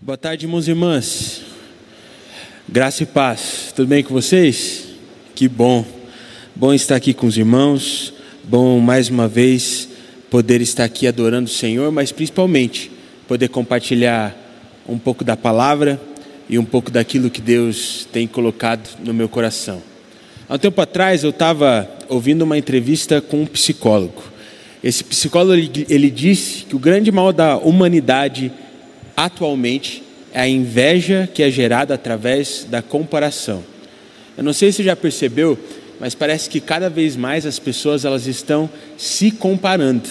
Boa tarde, irmãos e irmãs. Graça e paz. Tudo bem com vocês? Que bom. Bom estar aqui com os irmãos. Bom mais uma vez poder estar aqui adorando o Senhor, mas principalmente poder compartilhar um pouco da palavra e um pouco daquilo que Deus tem colocado no meu coração. Há um tempo atrás eu estava ouvindo uma entrevista com um psicólogo. Esse psicólogo ele, disse que o grande mal da humanidade atualmente é a inveja que é gerada através da comparação. Eu não sei se você já percebeu, mas parece que cada vez mais as pessoas elas estão se comparando.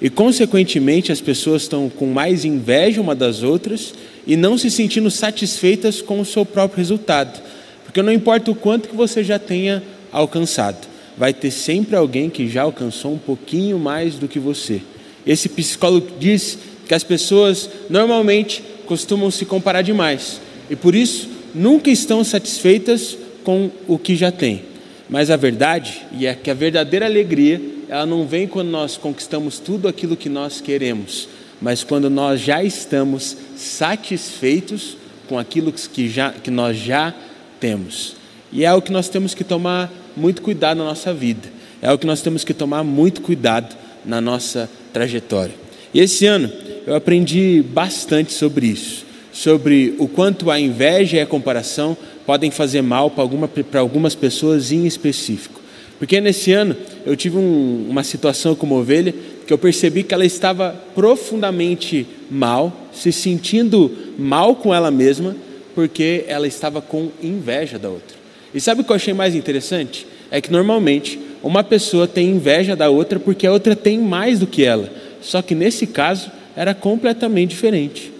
E consequentemente as pessoas estão com mais inveja uma das outras e não se sentindo satisfeitas com o seu próprio resultado. Porque não importa o quanto que você já tenha alcançado, vai ter sempre alguém que já alcançou um pouquinho mais do que você. Esse psicólogo diz que as pessoas normalmente costumam se comparar demais e por isso nunca estão satisfeitas com o que já têm. Mas a verdade, é que a verdadeira alegria, ela não vem quando nós conquistamos tudo aquilo que nós queremos, mas quando nós já estamos satisfeitos com aquilo que, já, que nós já temos. E é o que nós temos que tomar muito cuidado na nossa vida, é o que nós temos que tomar muito cuidado na nossa trajetória. E esse ano, eu aprendi bastante sobre isso, sobre o quanto a inveja e a comparação podem fazer mal para alguma, algumas pessoas em específico. Porque nesse ano eu tive um, uma situação como ovelha que eu percebi que ela estava profundamente mal, se sentindo mal com ela mesma, porque ela estava com inveja da outra. E sabe o que eu achei mais interessante? É que normalmente uma pessoa tem inveja da outra porque a outra tem mais do que ela. Só que nesse caso era completamente diferente.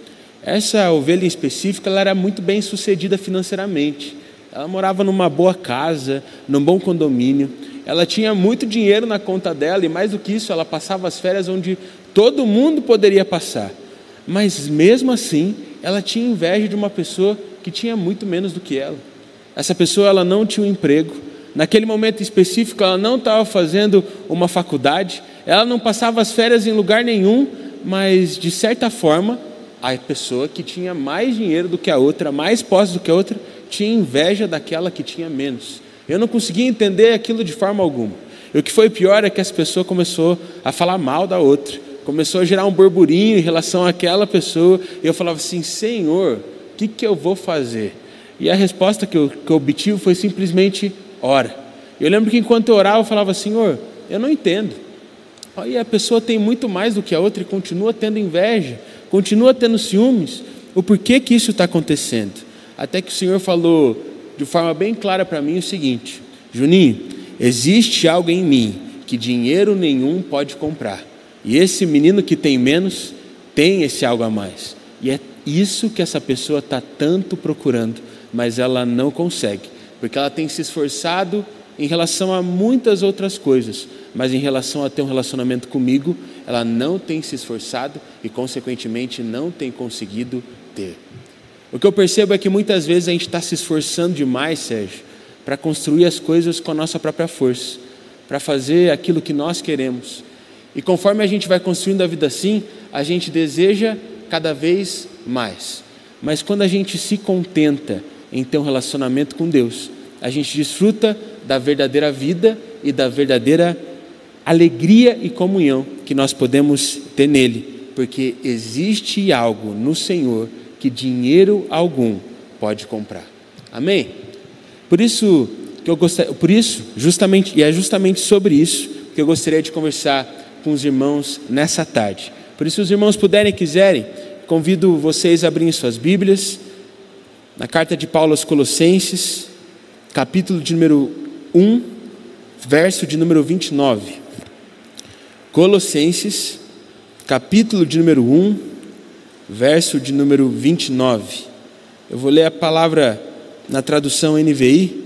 Essa ovelha em específico, ela era muito bem sucedida financeiramente. Ela morava numa boa casa, num bom condomínio. Ela tinha muito dinheiro na conta dela e mais do que isso, ela passava as férias onde todo mundo poderia passar. Mas mesmo assim, ela tinha inveja de uma pessoa que tinha muito menos do que ela. Essa pessoa ela não tinha um emprego. Naquele momento específico, ela não estava fazendo uma faculdade, ela não passava as férias em lugar nenhum, mas de certa forma, a pessoa que tinha mais dinheiro do que a outra, mais posse do que a outra, tinha inveja daquela que tinha menos. Eu não conseguia entender aquilo de forma alguma. E o que foi pior é que as pessoas começou a falar mal da outra, começou a gerar um burburinho em relação àquela pessoa, e eu falava assim: Senhor, o que, que eu vou fazer? E a resposta que eu, que eu obtive foi simplesmente: ora. Eu lembro que enquanto eu orava, eu falava: Senhor, eu não entendo. Aí a pessoa tem muito mais do que a outra e continua tendo inveja, continua tendo ciúmes. O porquê que isso está acontecendo? Até que o Senhor falou de forma bem clara para mim o seguinte: Juninho, existe algo em mim que dinheiro nenhum pode comprar. E esse menino que tem menos tem esse algo a mais. E é isso que essa pessoa está tanto procurando, mas ela não consegue, porque ela tem se esforçado em relação a muitas outras coisas, mas em relação a ter um relacionamento comigo, ela não tem se esforçado e, consequentemente, não tem conseguido ter. O que eu percebo é que muitas vezes a gente está se esforçando demais, Sérgio, para construir as coisas com a nossa própria força, para fazer aquilo que nós queremos. E conforme a gente vai construindo a vida assim, a gente deseja cada vez mais. Mas quando a gente se contenta em ter um relacionamento com Deus, a gente desfruta da verdadeira vida e da verdadeira alegria e comunhão que nós podemos ter nele, porque existe algo no Senhor que dinheiro algum pode comprar. Amém? Por isso que eu gostaria, por isso, justamente, e é justamente sobre isso que eu gostaria de conversar com os irmãos nessa tarde. Por isso, se os irmãos puderem e quiserem, convido vocês a abrirem suas Bíblias na carta de Paulo aos Colossenses, capítulo de número 1, verso de número 29. Colossenses, capítulo de número 1, verso de número 29. Eu vou ler a palavra na tradução NVI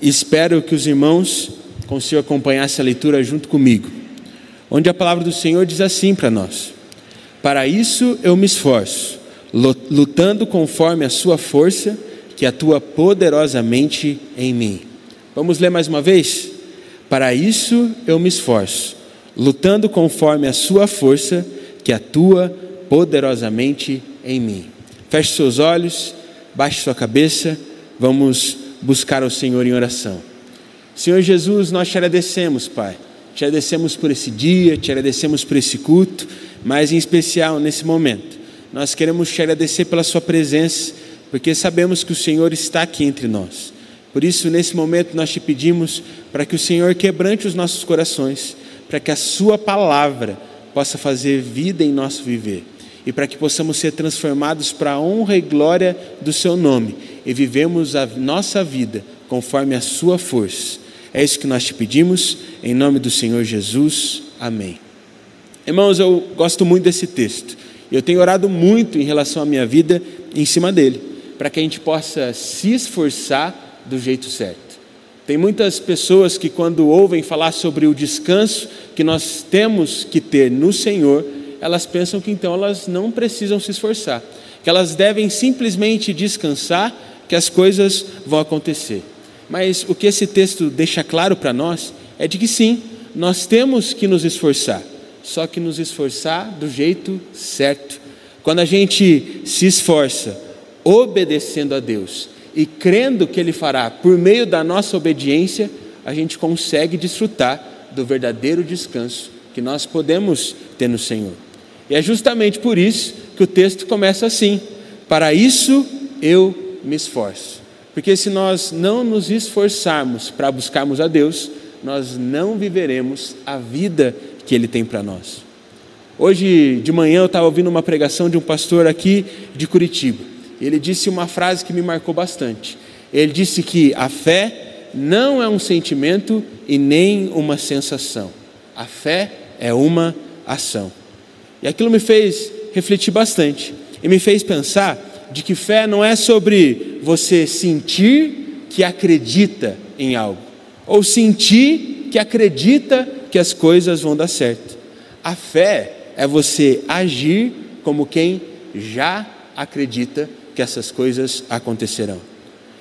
e espero que os irmãos consigam acompanhar essa leitura junto comigo. Onde a palavra do Senhor diz assim para nós: Para isso eu me esforço, lutando conforme a sua força que atua poderosamente em mim. Vamos ler mais uma vez? Para isso eu me esforço lutando conforme a sua força que atua poderosamente em mim. Feche seus olhos, baixe sua cabeça, vamos buscar o Senhor em oração. Senhor Jesus, nós te agradecemos, Pai. Te agradecemos por esse dia, te agradecemos por esse culto, mas em especial nesse momento. Nós queremos te agradecer pela Sua presença, porque sabemos que o Senhor está aqui entre nós. Por isso, nesse momento, nós te pedimos para que o Senhor quebrante os nossos corações, para que a Sua palavra possa fazer vida em nosso viver e para que possamos ser transformados para a honra e glória do Seu nome e vivemos a nossa vida conforme a Sua força. É isso que nós te pedimos, em nome do Senhor Jesus. Amém. Irmãos, eu gosto muito desse texto. Eu tenho orado muito em relação à minha vida em cima dele, para que a gente possa se esforçar do jeito certo. Tem muitas pessoas que, quando ouvem falar sobre o descanso que nós temos que ter no Senhor, elas pensam que então elas não precisam se esforçar, que elas devem simplesmente descansar, que as coisas vão acontecer. Mas o que esse texto deixa claro para nós é de que sim, nós temos que nos esforçar, só que nos esforçar do jeito certo. Quando a gente se esforça obedecendo a Deus, e crendo que Ele fará por meio da nossa obediência, a gente consegue desfrutar do verdadeiro descanso que nós podemos ter no Senhor. E é justamente por isso que o texto começa assim: Para isso eu me esforço. Porque se nós não nos esforçarmos para buscarmos a Deus, nós não viveremos a vida que Ele tem para nós. Hoje de manhã eu estava ouvindo uma pregação de um pastor aqui de Curitiba ele disse uma frase que me marcou bastante. Ele disse que a fé não é um sentimento e nem uma sensação. A fé é uma ação. E aquilo me fez refletir bastante e me fez pensar de que fé não é sobre você sentir que acredita em algo ou sentir que acredita que as coisas vão dar certo. A fé é você agir como quem já acredita que essas coisas acontecerão.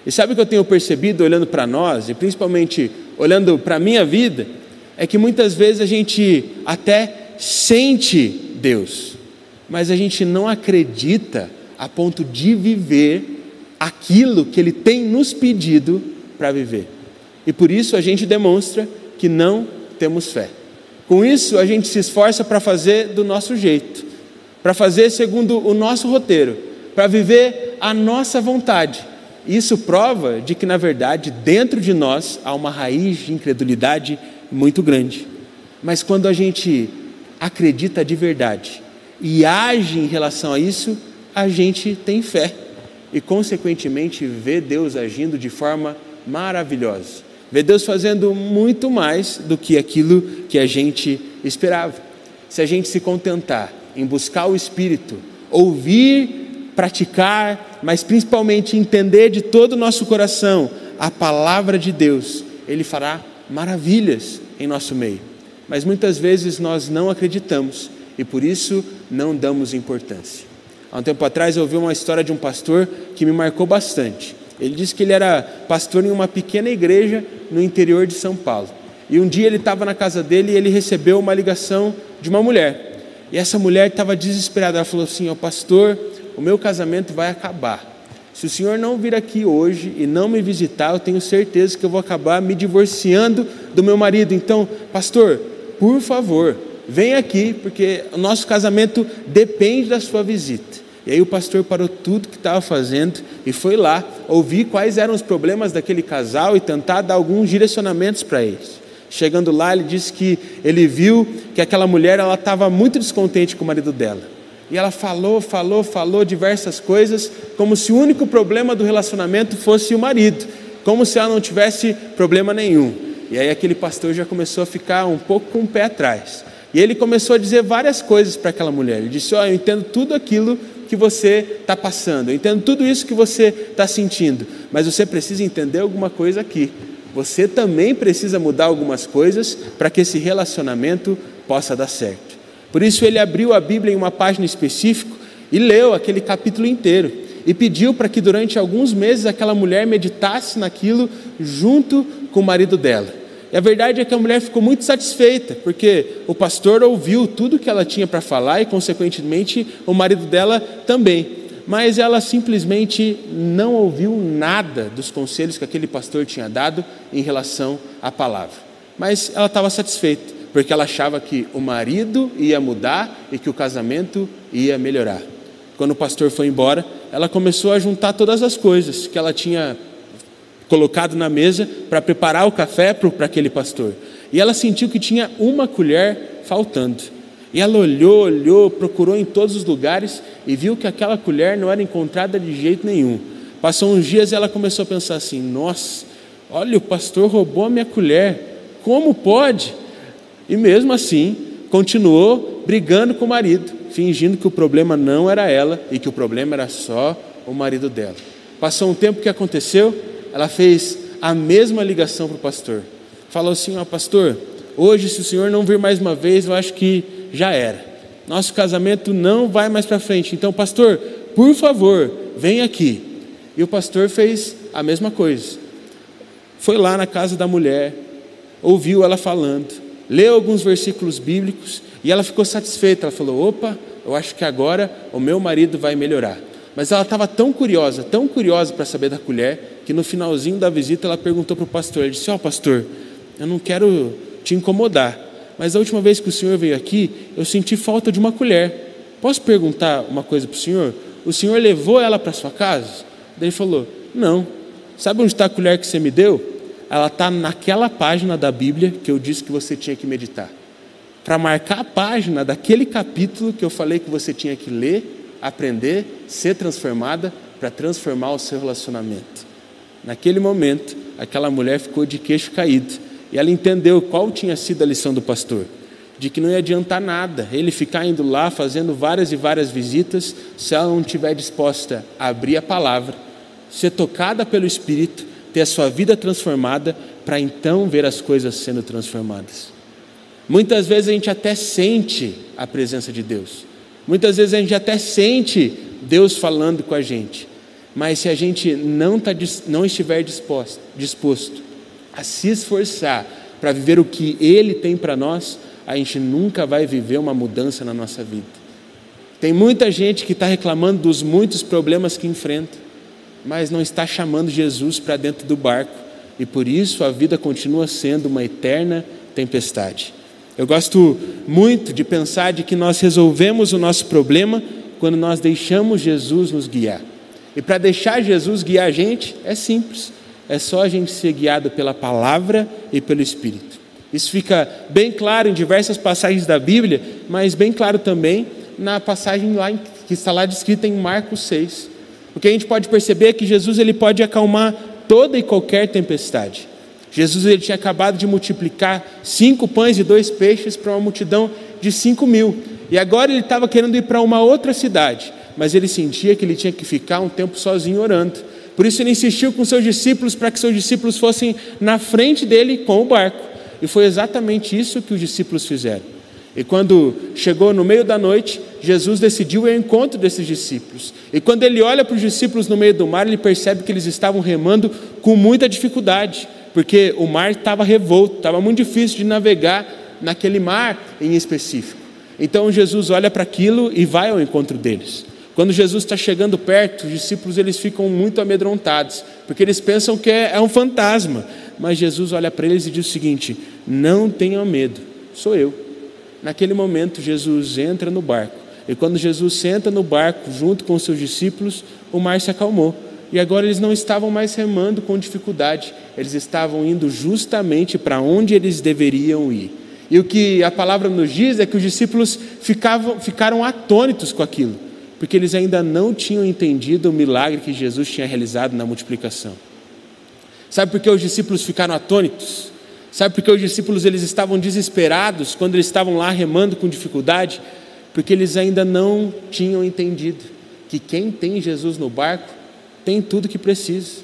E sabe o que eu tenho percebido olhando para nós, e principalmente olhando para a minha vida, é que muitas vezes a gente até sente Deus, mas a gente não acredita a ponto de viver aquilo que Ele tem nos pedido para viver. E por isso a gente demonstra que não temos fé. Com isso, a gente se esforça para fazer do nosso jeito, para fazer segundo o nosso roteiro, para viver a nossa vontade. Isso prova de que, na verdade, dentro de nós há uma raiz de incredulidade muito grande. Mas quando a gente acredita de verdade e age em relação a isso, a gente tem fé e, consequentemente, vê Deus agindo de forma maravilhosa. Vê Deus fazendo muito mais do que aquilo que a gente esperava. Se a gente se contentar em buscar o Espírito, ouvir praticar, mas principalmente entender de todo o nosso coração a palavra de Deus, Ele fará maravilhas em nosso meio. Mas muitas vezes nós não acreditamos e por isso não damos importância. Há um tempo atrás eu ouvi uma história de um pastor que me marcou bastante. Ele disse que ele era pastor em uma pequena igreja no interior de São Paulo. E um dia ele estava na casa dele e ele recebeu uma ligação de uma mulher. E essa mulher estava desesperada. Ela falou assim: Ó oh, pastor, o meu casamento vai acabar. Se o senhor não vir aqui hoje e não me visitar, eu tenho certeza que eu vou acabar me divorciando do meu marido. Então, pastor, por favor, vem aqui, porque o nosso casamento depende da sua visita. E aí o pastor parou tudo que estava fazendo e foi lá ouvir quais eram os problemas daquele casal e tentar dar alguns direcionamentos para eles. Chegando lá, ele disse que ele viu que aquela mulher ela estava muito descontente com o marido dela. E ela falou, falou, falou diversas coisas, como se o único problema do relacionamento fosse o marido, como se ela não tivesse problema nenhum. E aí aquele pastor já começou a ficar um pouco com o pé atrás. E ele começou a dizer várias coisas para aquela mulher. Ele disse: Ó, oh, eu entendo tudo aquilo que você está passando, eu entendo tudo isso que você está sentindo, mas você precisa entender alguma coisa aqui. Você também precisa mudar algumas coisas para que esse relacionamento possa dar certo. Por isso ele abriu a Bíblia em uma página específica e leu aquele capítulo inteiro e pediu para que durante alguns meses aquela mulher meditasse naquilo junto com o marido dela. E a verdade é que a mulher ficou muito satisfeita, porque o pastor ouviu tudo que ela tinha para falar e, consequentemente, o marido dela também. mas ela simplesmente não ouviu nada dos conselhos que aquele pastor tinha dado em relação à palavra. Mas ela estava satisfeita, porque ela achava que o marido ia mudar e que o casamento ia melhorar. Quando o pastor foi embora, ela começou a juntar todas as coisas que ela tinha colocado na mesa para preparar o café para aquele pastor. E ela sentiu que tinha uma colher faltando. E ela olhou, olhou, procurou em todos os lugares e viu que aquela colher não era encontrada de jeito nenhum. Passou uns dias e ela começou a pensar assim: nossa, olha, o pastor roubou a minha colher, como pode? E mesmo assim, continuou brigando com o marido, fingindo que o problema não era ela e que o problema era só o marido dela. Passou um tempo, que aconteceu? Ela fez a mesma ligação para o pastor. Falou assim: Ó, oh, pastor, hoje, se o senhor não vir mais uma vez, eu acho que já era. Nosso casamento não vai mais para frente. Então, pastor, por favor, vem aqui. E o pastor fez a mesma coisa. Foi lá na casa da mulher, ouviu ela falando, leu alguns versículos bíblicos e ela ficou satisfeita. Ela falou: opa, eu acho que agora o meu marido vai melhorar. Mas ela estava tão curiosa, tão curiosa para saber da colher, que no finalzinho da visita ela perguntou para o pastor: ele disse, ó oh, pastor, eu não quero te incomodar, mas a última vez que o senhor veio aqui, eu senti falta de uma colher. Posso perguntar uma coisa para o senhor? O senhor levou ela para sua casa? Daí ele falou: Não. Sabe onde está a colher que você me deu? Ela está naquela página da Bíblia que eu disse que você tinha que meditar. Para marcar a página daquele capítulo que eu falei que você tinha que ler, aprender, ser transformada, para transformar o seu relacionamento. Naquele momento, aquela mulher ficou de queixo caído e ela entendeu qual tinha sido a lição do pastor: de que não ia adiantar nada ele ficar indo lá fazendo várias e várias visitas se ela não estiver disposta a abrir a palavra, ser tocada pelo Espírito, ter a sua vida transformada, para então ver as coisas sendo transformadas. Muitas vezes a gente até sente a presença de Deus, muitas vezes a gente até sente Deus falando com a gente, mas se a gente não, tá, não estiver disposto, disposto a se esforçar para viver o que Ele tem para nós, a gente nunca vai viver uma mudança na nossa vida. Tem muita gente que está reclamando dos muitos problemas que enfrenta, mas não está chamando Jesus para dentro do barco, e por isso a vida continua sendo uma eterna tempestade. Eu gosto muito de pensar de que nós resolvemos o nosso problema quando nós deixamos Jesus nos guiar. E para deixar Jesus guiar a gente é simples, é só a gente ser guiado pela palavra e pelo Espírito. Isso fica bem claro em diversas passagens da Bíblia, mas bem claro também na passagem lá que está lá descrita em Marcos 6. O que a gente pode perceber é que Jesus ele pode acalmar toda e qualquer tempestade. Jesus ele tinha acabado de multiplicar cinco pães e dois peixes para uma multidão de cinco mil. E agora ele estava querendo ir para uma outra cidade mas ele sentia que ele tinha que ficar um tempo sozinho orando. Por isso ele insistiu com seus discípulos para que seus discípulos fossem na frente dele com o barco. E foi exatamente isso que os discípulos fizeram. E quando chegou no meio da noite, Jesus decidiu ir ao encontro desses discípulos. E quando ele olha para os discípulos no meio do mar, ele percebe que eles estavam remando com muita dificuldade, porque o mar estava revolto, estava muito difícil de navegar naquele mar em específico. Então Jesus olha para aquilo e vai ao encontro deles. Quando Jesus está chegando perto, os discípulos eles ficam muito amedrontados, porque eles pensam que é, é um fantasma. Mas Jesus olha para eles e diz o seguinte: Não tenham medo, sou eu. Naquele momento, Jesus entra no barco. E quando Jesus senta no barco junto com os seus discípulos, o mar se acalmou. E agora eles não estavam mais remando com dificuldade, eles estavam indo justamente para onde eles deveriam ir. E o que a palavra nos diz é que os discípulos ficavam, ficaram atônitos com aquilo porque eles ainda não tinham entendido o milagre que Jesus tinha realizado na multiplicação. Sabe por que os discípulos ficaram atônitos? Sabe por que os discípulos eles estavam desesperados quando eles estavam lá remando com dificuldade? Porque eles ainda não tinham entendido que quem tem Jesus no barco tem tudo que precisa.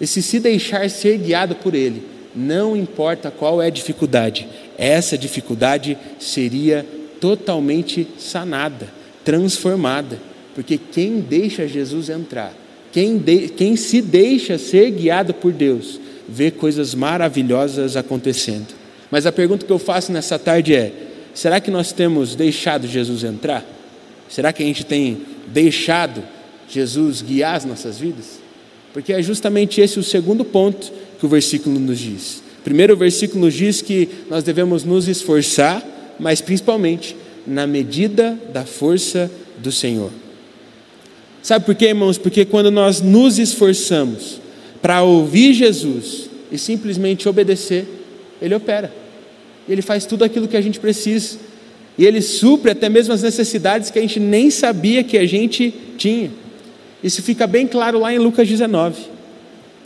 E se se deixar ser guiado por ele, não importa qual é a dificuldade, essa dificuldade seria totalmente sanada transformada, porque quem deixa Jesus entrar, quem, de, quem se deixa ser guiado por Deus, vê coisas maravilhosas acontecendo. Mas a pergunta que eu faço nessa tarde é: será que nós temos deixado Jesus entrar? Será que a gente tem deixado Jesus guiar as nossas vidas? Porque é justamente esse o segundo ponto que o versículo nos diz. Primeiro, o versículo nos diz que nós devemos nos esforçar, mas principalmente na medida da força do Senhor. Sabe por quê, irmãos? Porque quando nós nos esforçamos para ouvir Jesus e simplesmente obedecer, Ele opera. Ele faz tudo aquilo que a gente precisa. E Ele supre até mesmo as necessidades que a gente nem sabia que a gente tinha. Isso fica bem claro lá em Lucas 19,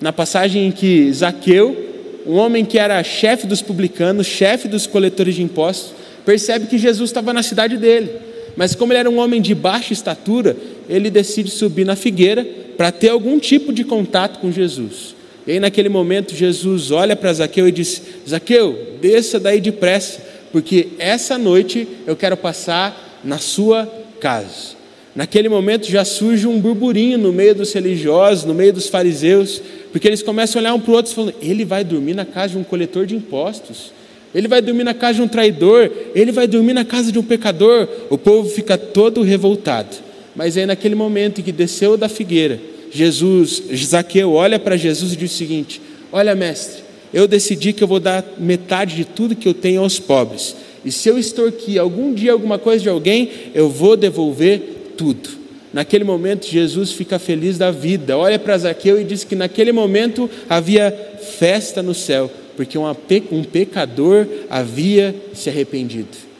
na passagem em que Zaqueu, um homem que era chefe dos publicanos, chefe dos coletores de impostos, percebe que Jesus estava na cidade dele. Mas como ele era um homem de baixa estatura, ele decide subir na figueira para ter algum tipo de contato com Jesus. E aí, naquele momento, Jesus olha para Zaqueu e diz: Zaqueu, desça daí depressa, porque essa noite eu quero passar na sua casa. Naquele momento já surge um burburinho no meio dos religiosos, no meio dos fariseus, porque eles começam a olhar um para o outro e falam: ele vai dormir na casa de um coletor de impostos, ele vai dormir na casa de um traidor, ele vai dormir na casa de um pecador. O povo fica todo revoltado. Mas aí, naquele momento em que desceu da figueira, Jesus, Zaqueu olha para Jesus e diz o seguinte: Olha, mestre, eu decidi que eu vou dar metade de tudo que eu tenho aos pobres. E se eu extorquir algum dia alguma coisa de alguém, eu vou devolver tudo. Naquele momento, Jesus fica feliz da vida. Olha para Zaqueu e diz que naquele momento havia festa no céu, porque um pecador havia se arrependido.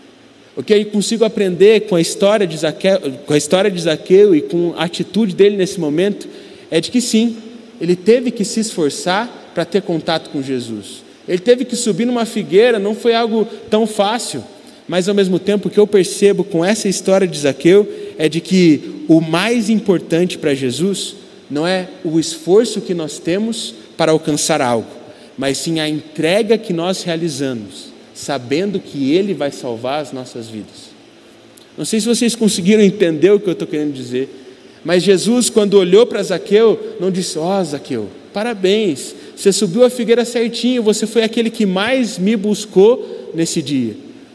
O que eu consigo aprender com a história de Zaqueu, com a história de Zaqueu e com a atitude dele nesse momento é de que sim, ele teve que se esforçar para ter contato com Jesus. Ele teve que subir numa figueira, não foi algo tão fácil. Mas ao mesmo tempo, o que eu percebo com essa história de Zaqueu é de que o mais importante para Jesus não é o esforço que nós temos para alcançar algo, mas sim a entrega que nós realizamos, sabendo que Ele vai salvar as nossas vidas. Não sei se vocês conseguiram entender o que eu estou querendo dizer, mas Jesus, quando olhou para Zaqueu, não disse: Ó, oh, Zaqueu, parabéns, você subiu a figueira certinho, você foi aquele que mais me buscou nesse dia.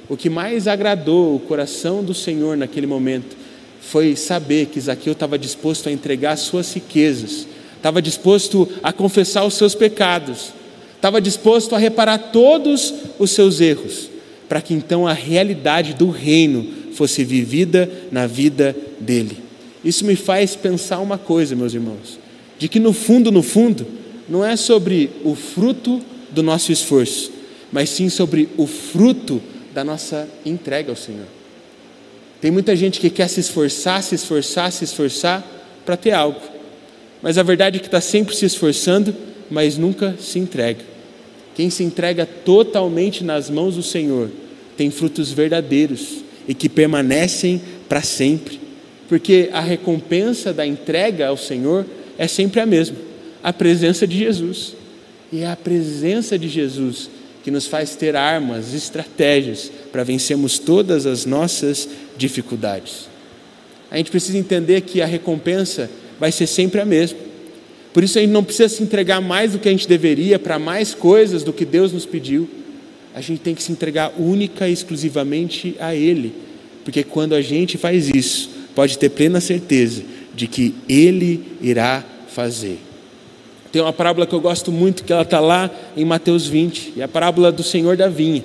O que mais agradou o coração do Senhor naquele momento foi saber que Zaqueu estava disposto a entregar suas riquezas, estava disposto a confessar os seus pecados, estava disposto a reparar todos os seus erros, para que então a realidade do reino fosse vivida na vida dele. Isso me faz pensar uma coisa, meus irmãos, de que no fundo, no fundo, não é sobre o fruto do nosso esforço, mas sim sobre o fruto da nossa entrega ao Senhor. Tem muita gente que quer se esforçar, se esforçar, se esforçar para ter algo, mas a verdade é que está sempre se esforçando, mas nunca se entrega. Quem se entrega totalmente nas mãos do Senhor tem frutos verdadeiros e que permanecem para sempre, porque a recompensa da entrega ao Senhor é sempre a mesma: a presença de Jesus. E é a presença de Jesus que nos faz ter armas, estratégias para vencermos todas as nossas dificuldades. A gente precisa entender que a recompensa vai ser sempre a mesma. Por isso a gente não precisa se entregar mais do que a gente deveria para mais coisas do que Deus nos pediu. A gente tem que se entregar única e exclusivamente a Ele, porque quando a gente faz isso, pode ter plena certeza de que Ele irá fazer. Tem uma parábola que eu gosto muito, que ela está lá em Mateus 20, é a parábola do Senhor da vinha.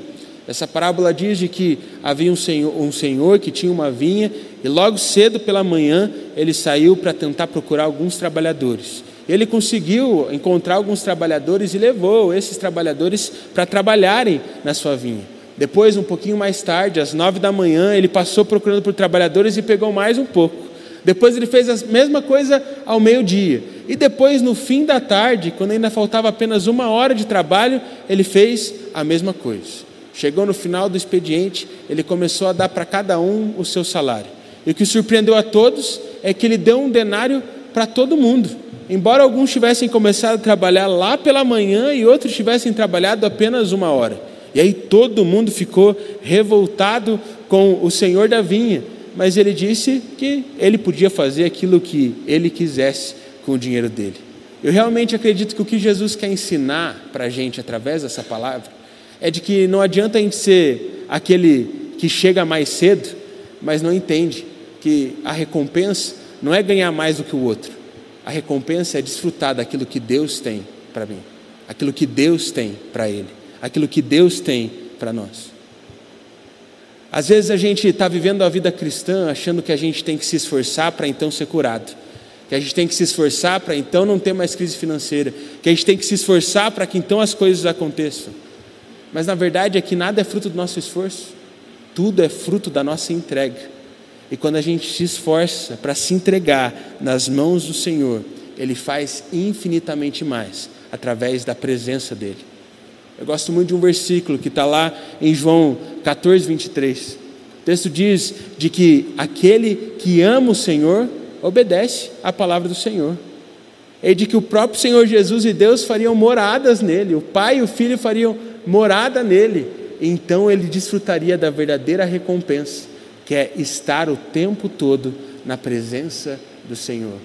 Essa parábola diz de que havia um senhor, um senhor que tinha uma vinha e logo cedo pela manhã ele saiu para tentar procurar alguns trabalhadores. Ele conseguiu encontrar alguns trabalhadores e levou esses trabalhadores para trabalharem na sua vinha. Depois, um pouquinho mais tarde, às nove da manhã, ele passou procurando por trabalhadores e pegou mais um pouco. Depois ele fez a mesma coisa ao meio-dia. E depois, no fim da tarde, quando ainda faltava apenas uma hora de trabalho, ele fez a mesma coisa. Chegou no final do expediente, ele começou a dar para cada um o seu salário. E o que surpreendeu a todos é que ele deu um denário para todo mundo. Embora alguns tivessem começado a trabalhar lá pela manhã e outros tivessem trabalhado apenas uma hora. E aí todo mundo ficou revoltado com o senhor da vinha, mas ele disse que ele podia fazer aquilo que ele quisesse com o dinheiro dele. Eu realmente acredito que o que Jesus quer ensinar para a gente através dessa palavra é de que não adianta a gente ser aquele que chega mais cedo, mas não entende que a recompensa não é ganhar mais do que o outro. A recompensa é desfrutar daquilo que Deus tem para mim, aquilo que Deus tem para Ele, aquilo que Deus tem para nós. Às vezes a gente está vivendo a vida cristã achando que a gente tem que se esforçar para então ser curado, que a gente tem que se esforçar para então não ter mais crise financeira, que a gente tem que se esforçar para que então as coisas aconteçam. Mas na verdade é que nada é fruto do nosso esforço, tudo é fruto da nossa entrega. E quando a gente se esforça para se entregar nas mãos do Senhor, Ele faz infinitamente mais através da presença dEle. Eu gosto muito de um versículo que está lá em João 14, 23. O texto diz de que aquele que ama o Senhor obedece à palavra do Senhor. E de que o próprio Senhor Jesus e Deus fariam moradas nele, o Pai e o Filho fariam morada nele. Então ele desfrutaria da verdadeira recompensa que é estar o tempo todo na presença do Senhor.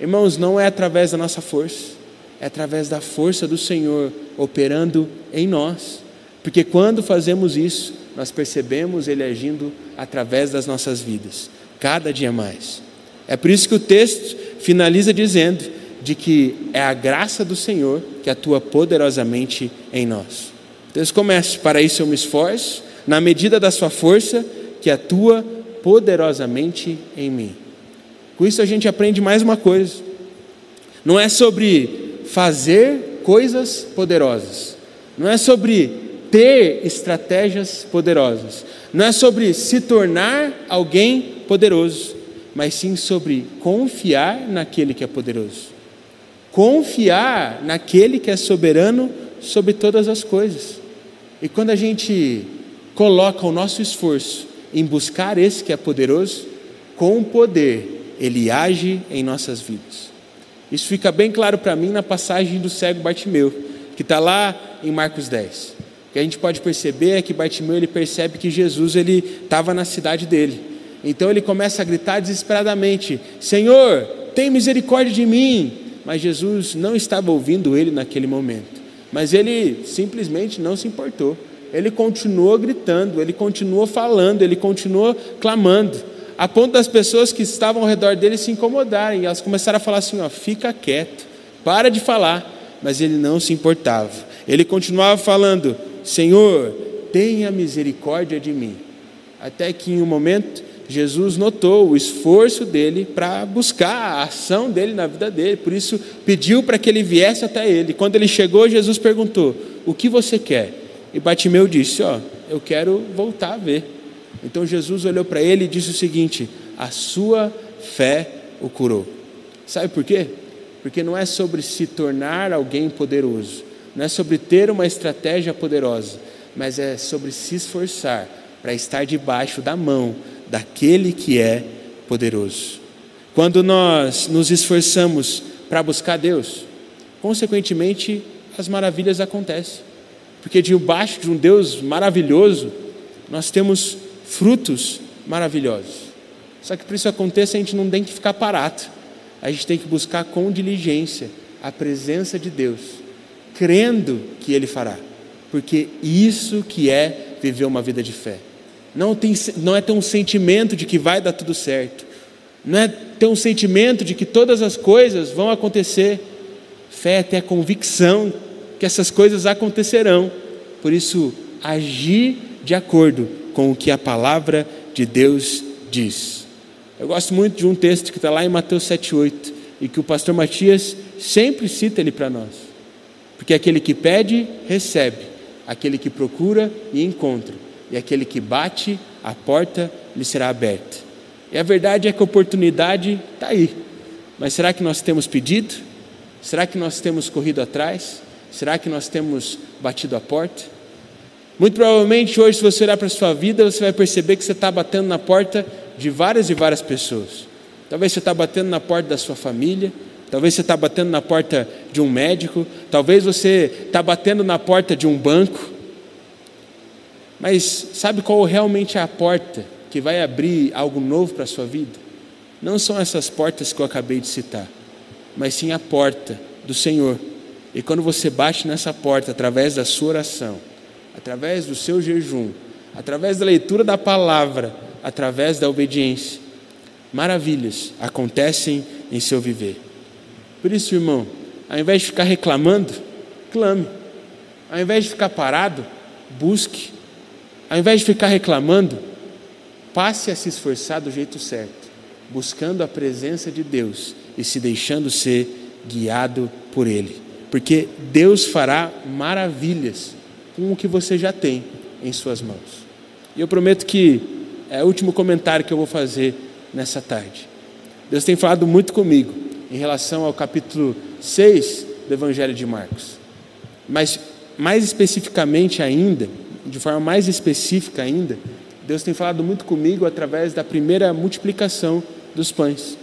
Irmãos, não é através da nossa força, é através da força do Senhor operando em nós. Porque quando fazemos isso, nós percebemos Ele agindo através das nossas vidas, cada dia mais. É por isso que o texto finaliza dizendo de que é a graça do Senhor que atua poderosamente em nós. Então começa, para isso eu me esforço, na medida da sua força, que atua poderosamente em mim. Com isso a gente aprende mais uma coisa. Não é sobre fazer coisas poderosas. Não é sobre ter estratégias poderosas. Não é sobre se tornar alguém poderoso, mas sim sobre confiar naquele que é poderoso. Confiar naquele que é soberano sobre todas as coisas. E quando a gente coloca o nosso esforço em buscar esse que é poderoso, com poder ele age em nossas vidas. Isso fica bem claro para mim na passagem do cego Bartimeu, que está lá em Marcos 10. O que a gente pode perceber é que Bartimeu ele percebe que Jesus ele estava na cidade dele. Então ele começa a gritar desesperadamente: Senhor, tem misericórdia de mim. Mas Jesus não estava ouvindo ele naquele momento. Mas ele simplesmente não se importou ele continuou gritando, ele continuou falando, ele continuou clamando, a ponto das pessoas que estavam ao redor dele se incomodarem, elas começaram a falar assim: ó, fica quieto, para de falar. Mas ele não se importava, ele continuava falando: Senhor, tenha misericórdia de mim. Até que em um momento, Jesus notou o esforço dele para buscar a ação dele na vida dele, por isso pediu para que ele viesse até ele. Quando ele chegou, Jesus perguntou: O que você quer? E Batimeu disse: Ó, eu quero voltar a ver. Então Jesus olhou para ele e disse o seguinte: A sua fé o curou. Sabe por quê? Porque não é sobre se tornar alguém poderoso, não é sobre ter uma estratégia poderosa, mas é sobre se esforçar para estar debaixo da mão daquele que é poderoso. Quando nós nos esforçamos para buscar Deus, consequentemente as maravilhas acontecem. Porque debaixo de um Deus maravilhoso, nós temos frutos maravilhosos. Só que para isso aconteça, a gente não tem que ficar parado. A gente tem que buscar com diligência a presença de Deus, crendo que Ele fará. Porque isso que é viver uma vida de fé. Não, tem, não é ter um sentimento de que vai dar tudo certo. Não é ter um sentimento de que todas as coisas vão acontecer. Fé é ter a convicção que essas coisas acontecerão. Por isso, agir de acordo com o que a palavra de Deus diz. Eu gosto muito de um texto que está lá em Mateus 7,8 e que o pastor Matias sempre cita ele para nós. Porque aquele que pede, recebe, aquele que procura e encontra, e aquele que bate, a porta lhe será aberta. E a verdade é que a oportunidade está aí. Mas será que nós temos pedido? Será que nós temos corrido atrás? Será que nós temos batido a porta? Muito provavelmente hoje, se você olhar para a sua vida, você vai perceber que você está batendo na porta de várias e várias pessoas. Talvez você está batendo na porta da sua família, talvez você está batendo na porta de um médico, talvez você está batendo na porta de um banco. Mas sabe qual realmente é a porta que vai abrir algo novo para a sua vida? Não são essas portas que eu acabei de citar, mas sim a porta do Senhor e quando você bate nessa porta através da sua oração, através do seu jejum, através da leitura da palavra, através da obediência, maravilhas acontecem em seu viver. Por isso, irmão, ao invés de ficar reclamando, clame. Ao invés de ficar parado, busque. Ao invés de ficar reclamando, passe a se esforçar do jeito certo, buscando a presença de Deus e se deixando ser guiado por Ele. Porque Deus fará maravilhas com o que você já tem em Suas mãos. E eu prometo que é o último comentário que eu vou fazer nessa tarde. Deus tem falado muito comigo em relação ao capítulo 6 do Evangelho de Marcos. Mas, mais especificamente ainda, de forma mais específica ainda, Deus tem falado muito comigo através da primeira multiplicação dos pães.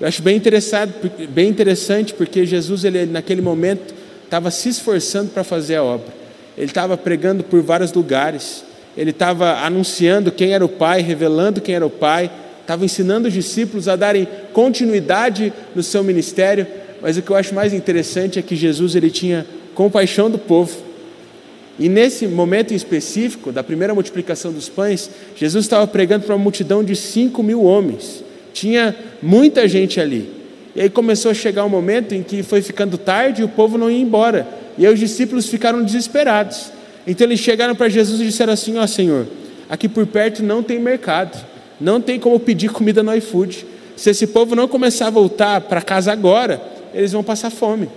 Eu acho bem, interessado, bem interessante porque Jesus, ele, naquele momento, estava se esforçando para fazer a obra. Ele estava pregando por vários lugares, ele estava anunciando quem era o Pai, revelando quem era o Pai, estava ensinando os discípulos a darem continuidade no seu ministério, mas o que eu acho mais interessante é que Jesus ele tinha compaixão do povo. E nesse momento em específico, da primeira multiplicação dos pães, Jesus estava pregando para uma multidão de cinco mil homens. Tinha muita gente ali. E aí começou a chegar um momento em que foi ficando tarde e o povo não ia embora. E aí os discípulos ficaram desesperados. Então eles chegaram para Jesus e disseram assim: Ó oh, Senhor, aqui por perto não tem mercado. Não tem como pedir comida no iFood. Se esse povo não começar a voltar para casa agora, eles vão passar fome.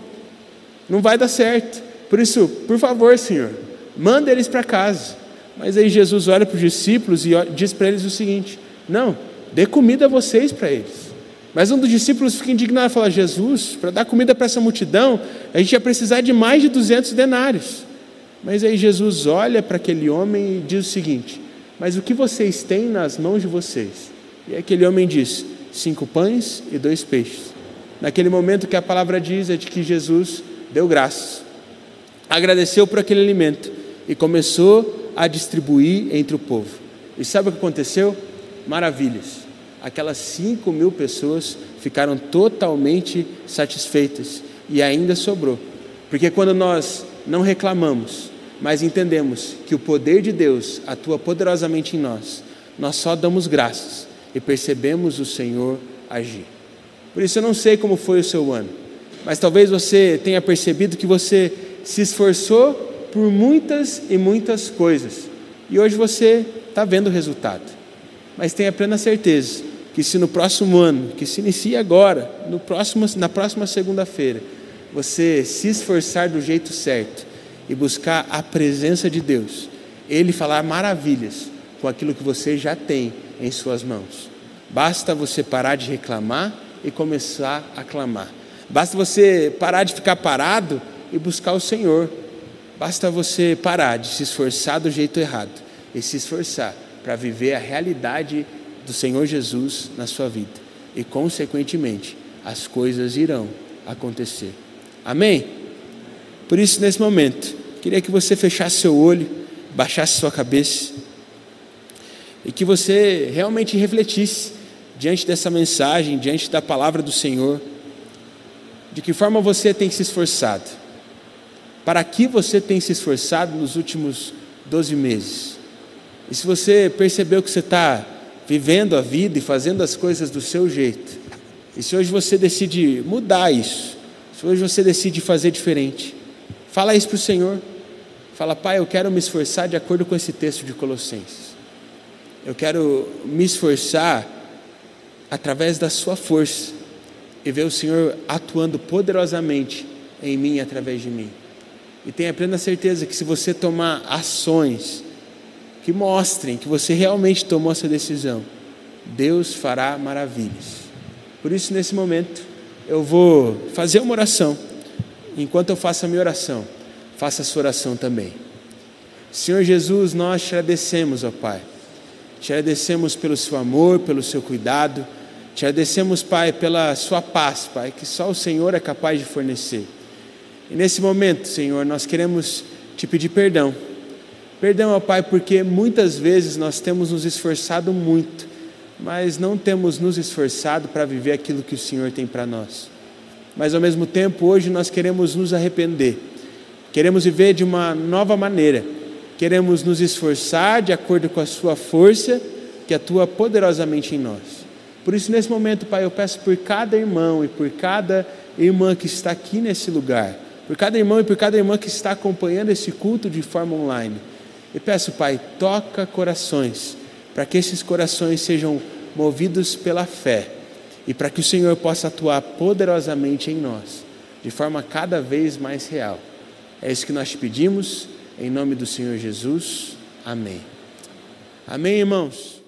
Não vai dar certo. Por isso, por favor, Senhor, manda eles para casa. Mas aí Jesus olha para os discípulos e diz para eles o seguinte: Não, dê comida a vocês para eles. Mas um dos discípulos fica indignado e fala: Jesus, para dar comida para essa multidão, a gente ia precisar de mais de 200 denários. Mas aí Jesus olha para aquele homem e diz o seguinte: mas o que vocês têm nas mãos de vocês? E aquele homem disse: Cinco pães e dois peixes. Naquele momento que a palavra diz é de que Jesus deu graças, agradeceu por aquele alimento e começou a distribuir entre o povo. E sabe o que aconteceu? Maravilhas. Aquelas cinco mil pessoas ficaram totalmente satisfeitas e ainda sobrou. Porque quando nós não reclamamos, mas entendemos que o poder de Deus atua poderosamente em nós, nós só damos graças e percebemos o Senhor agir. Por isso eu não sei como foi o seu ano, mas talvez você tenha percebido que você se esforçou por muitas e muitas coisas e hoje você está vendo o resultado. Mas tenha plena certeza que se no próximo ano, que se inicia agora, no próximo, na próxima segunda-feira, você se esforçar do jeito certo, e buscar a presença de Deus, Ele falar maravilhas com aquilo que você já tem em Suas mãos. Basta você parar de reclamar e começar a clamar. Basta você parar de ficar parado e buscar o Senhor. Basta você parar de se esforçar do jeito errado e se esforçar para viver a realidade do Senhor Jesus na sua vida. E, consequentemente, as coisas irão acontecer. Amém? Por isso, nesse momento, Queria que você fechasse seu olho, baixasse sua cabeça e que você realmente refletisse diante dessa mensagem, diante da palavra do Senhor, de que forma você tem se esforçado, para que você tem se esforçado nos últimos 12 meses. E se você percebeu que você está vivendo a vida e fazendo as coisas do seu jeito, e se hoje você decide mudar isso, se hoje você decide fazer diferente, fala isso para o Senhor. Fala, pai, eu quero me esforçar de acordo com esse texto de Colossenses. Eu quero me esforçar através da sua força e ver o Senhor atuando poderosamente em mim e através de mim. E tenha plena certeza que se você tomar ações que mostrem que você realmente tomou essa decisão, Deus fará maravilhas. Por isso, nesse momento, eu vou fazer uma oração. Enquanto eu faço a minha oração, Faça a sua oração também. Senhor Jesus, nós te agradecemos, ó Pai. Te agradecemos pelo seu amor, pelo seu cuidado. Te agradecemos, Pai, pela sua paz, Pai, que só o Senhor é capaz de fornecer. E nesse momento, Senhor, nós queremos te pedir perdão. Perdão, ó Pai, porque muitas vezes nós temos nos esforçado muito, mas não temos nos esforçado para viver aquilo que o Senhor tem para nós. Mas ao mesmo tempo, hoje nós queremos nos arrepender Queremos viver de uma nova maneira. Queremos nos esforçar de acordo com a Sua força que atua poderosamente em nós. Por isso, nesse momento, Pai, eu peço por cada irmão e por cada irmã que está aqui nesse lugar, por cada irmão e por cada irmã que está acompanhando esse culto de forma online. E peço, Pai, toca corações, para que esses corações sejam movidos pela fé e para que o Senhor possa atuar poderosamente em nós, de forma cada vez mais real. É isso que nós te pedimos, em nome do Senhor Jesus. Amém. Amém, irmãos.